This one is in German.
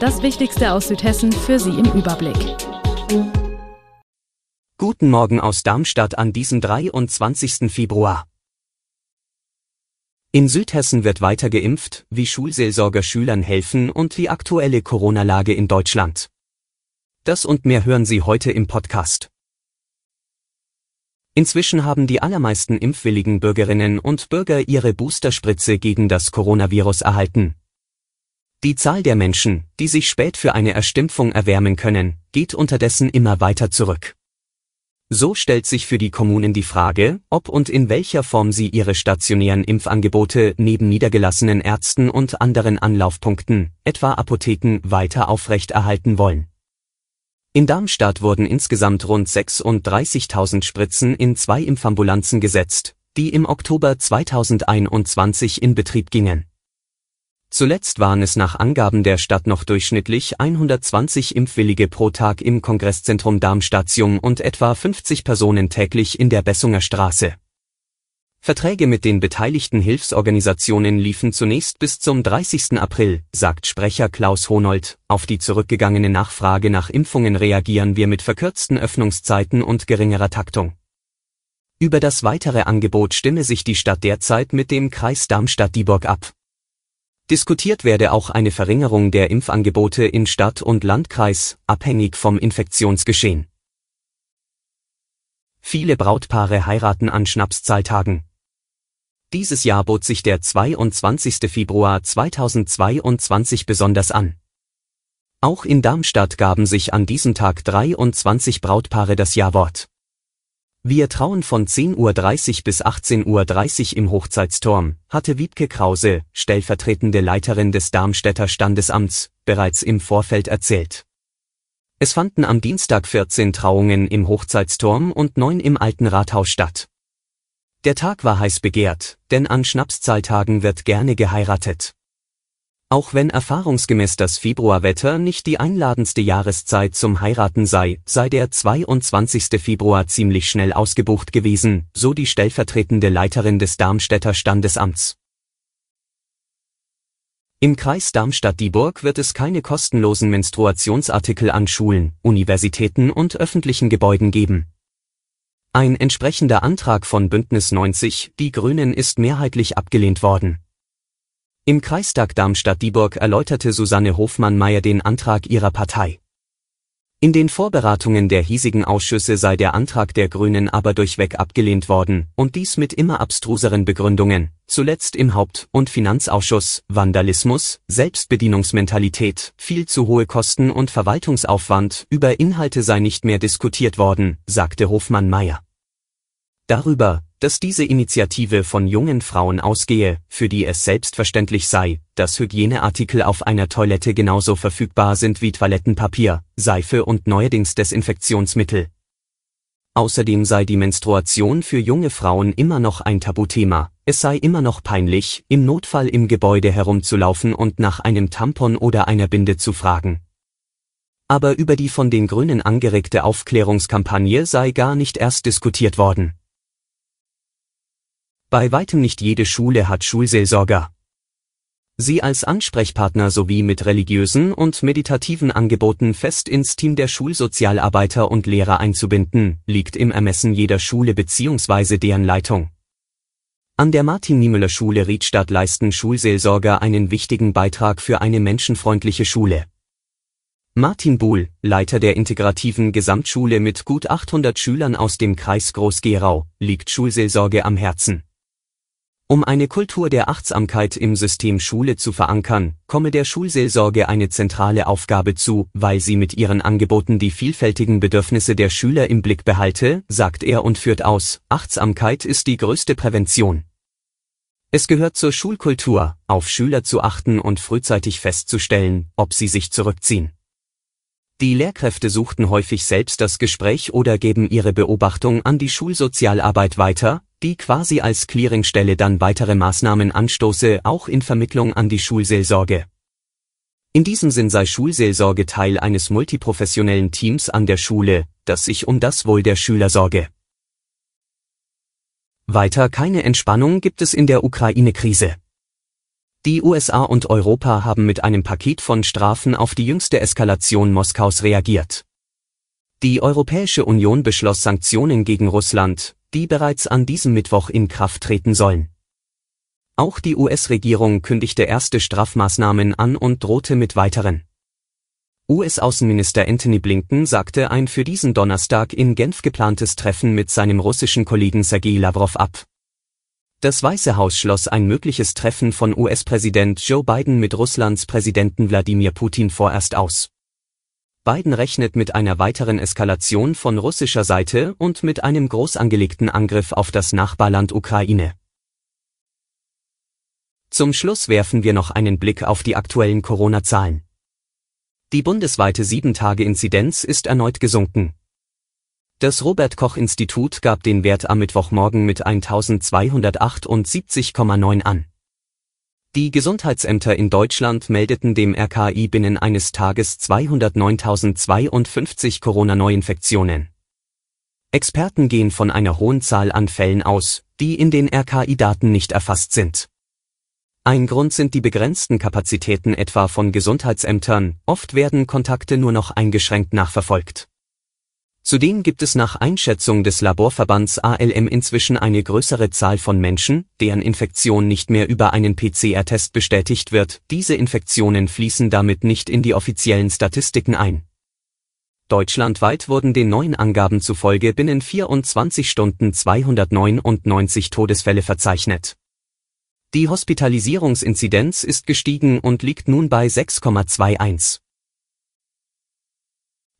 Das Wichtigste aus Südhessen für Sie im Überblick. Guten Morgen aus Darmstadt an diesem 23. Februar. In Südhessen wird weiter geimpft, wie Schulseelsorger Schülern helfen und die aktuelle Corona-Lage in Deutschland. Das und mehr hören Sie heute im Podcast. Inzwischen haben die allermeisten impfwilligen Bürgerinnen und Bürger ihre Boosterspritze gegen das Coronavirus erhalten. Die Zahl der Menschen, die sich spät für eine Erstimpfung erwärmen können, geht unterdessen immer weiter zurück. So stellt sich für die Kommunen die Frage, ob und in welcher Form sie ihre stationären Impfangebote neben niedergelassenen Ärzten und anderen Anlaufpunkten, etwa Apotheken, weiter aufrechterhalten wollen. In Darmstadt wurden insgesamt rund 36.000 Spritzen in zwei Impfambulanzen gesetzt, die im Oktober 2021 in Betrieb gingen. Zuletzt waren es nach Angaben der Stadt noch durchschnittlich 120 Impfwillige pro Tag im Kongresszentrum Darmstadt-Jung und etwa 50 Personen täglich in der Bessunger Straße. Verträge mit den beteiligten Hilfsorganisationen liefen zunächst bis zum 30. April, sagt Sprecher Klaus Honold. Auf die zurückgegangene Nachfrage nach Impfungen reagieren wir mit verkürzten Öffnungszeiten und geringerer Taktung. Über das weitere Angebot stimme sich die Stadt derzeit mit dem Kreis Darmstadt-Dieburg ab. Diskutiert werde auch eine Verringerung der Impfangebote in Stadt und Landkreis, abhängig vom Infektionsgeschehen. Viele Brautpaare heiraten an Schnapszahltagen. Dieses Jahr bot sich der 22. Februar 2022 besonders an. Auch in Darmstadt gaben sich an diesem Tag 23 Brautpaare das Jawort. Wir trauen von 10.30 Uhr bis 18.30 Uhr im Hochzeitsturm, hatte Wiebke Krause, stellvertretende Leiterin des Darmstädter Standesamts, bereits im Vorfeld erzählt. Es fanden am Dienstag 14 Trauungen im Hochzeitsturm und 9 im Alten Rathaus statt. Der Tag war heiß begehrt, denn an Schnapszahltagen wird gerne geheiratet. Auch wenn erfahrungsgemäß das Februarwetter nicht die einladendste Jahreszeit zum Heiraten sei, sei der 22. Februar ziemlich schnell ausgebucht gewesen, so die stellvertretende Leiterin des Darmstädter Standesamts. Im Kreis Darmstadt-Dieburg wird es keine kostenlosen Menstruationsartikel an Schulen, Universitäten und öffentlichen Gebäuden geben. Ein entsprechender Antrag von Bündnis 90, die Grünen ist mehrheitlich abgelehnt worden. Im Kreistag Darmstadt-Dieburg erläuterte Susanne Hofmann-Meyer den Antrag ihrer Partei. In den Vorberatungen der hiesigen Ausschüsse sei der Antrag der Grünen aber durchweg abgelehnt worden, und dies mit immer abstruseren Begründungen, zuletzt im Haupt- und Finanzausschuss, Vandalismus, Selbstbedienungsmentalität, viel zu hohe Kosten und Verwaltungsaufwand, über Inhalte sei nicht mehr diskutiert worden, sagte Hofmann-Meyer. Darüber, dass diese Initiative von jungen Frauen ausgehe, für die es selbstverständlich sei, dass Hygieneartikel auf einer Toilette genauso verfügbar sind wie Toilettenpapier, Seife und neuerdings Desinfektionsmittel. Außerdem sei die Menstruation für junge Frauen immer noch ein Tabuthema, es sei immer noch peinlich, im Notfall im Gebäude herumzulaufen und nach einem Tampon oder einer Binde zu fragen. Aber über die von den Grünen angeregte Aufklärungskampagne sei gar nicht erst diskutiert worden. Bei weitem nicht jede Schule hat Schulseelsorger. Sie als Ansprechpartner sowie mit religiösen und meditativen Angeboten fest ins Team der Schulsozialarbeiter und Lehrer einzubinden, liegt im Ermessen jeder Schule bzw. deren Leitung. An der Martin-Niemöller-Schule Riedstadt leisten Schulseelsorger einen wichtigen Beitrag für eine menschenfreundliche Schule. Martin Buhl, Leiter der integrativen Gesamtschule mit gut 800 Schülern aus dem Kreis Groß-Gerau, liegt Schulseelsorge am Herzen. Um eine Kultur der Achtsamkeit im System Schule zu verankern, komme der Schulseelsorge eine zentrale Aufgabe zu, weil sie mit ihren Angeboten die vielfältigen Bedürfnisse der Schüler im Blick behalte, sagt er und führt aus, Achtsamkeit ist die größte Prävention. Es gehört zur Schulkultur, auf Schüler zu achten und frühzeitig festzustellen, ob sie sich zurückziehen. Die Lehrkräfte suchten häufig selbst das Gespräch oder geben ihre Beobachtung an die Schulsozialarbeit weiter, die quasi als Clearingstelle dann weitere Maßnahmen anstoße, auch in Vermittlung an die Schulseelsorge. In diesem Sinn sei Schulseelsorge Teil eines multiprofessionellen Teams an der Schule, das sich um das Wohl der Schüler sorge. Weiter keine Entspannung gibt es in der Ukraine-Krise. Die USA und Europa haben mit einem Paket von Strafen auf die jüngste Eskalation Moskaus reagiert. Die Europäische Union beschloss Sanktionen gegen Russland, die bereits an diesem Mittwoch in Kraft treten sollen. Auch die US-Regierung kündigte erste Strafmaßnahmen an und drohte mit weiteren. US-Außenminister Anthony Blinken sagte ein für diesen Donnerstag in Genf geplantes Treffen mit seinem russischen Kollegen Sergei Lavrov ab. Das Weiße Haus schloss ein mögliches Treffen von US-Präsident Joe Biden mit Russlands Präsidenten Wladimir Putin vorerst aus. Biden rechnet mit einer weiteren Eskalation von russischer Seite und mit einem groß angelegten Angriff auf das Nachbarland Ukraine. Zum Schluss werfen wir noch einen Blick auf die aktuellen Corona-Zahlen. Die bundesweite 7-Tage-Inzidenz ist erneut gesunken. Das Robert Koch Institut gab den Wert am Mittwochmorgen mit 1278,9 an. Die Gesundheitsämter in Deutschland meldeten dem RKI binnen eines Tages 209.052 Corona-Neuinfektionen. Experten gehen von einer hohen Zahl an Fällen aus, die in den RKI-Daten nicht erfasst sind. Ein Grund sind die begrenzten Kapazitäten etwa von Gesundheitsämtern, oft werden Kontakte nur noch eingeschränkt nachverfolgt. Zudem gibt es nach Einschätzung des Laborverbands ALM inzwischen eine größere Zahl von Menschen, deren Infektion nicht mehr über einen PCR-Test bestätigt wird, diese Infektionen fließen damit nicht in die offiziellen Statistiken ein. Deutschlandweit wurden den neuen Angaben zufolge binnen 24 Stunden 299 Todesfälle verzeichnet. Die Hospitalisierungsinzidenz ist gestiegen und liegt nun bei 6,21.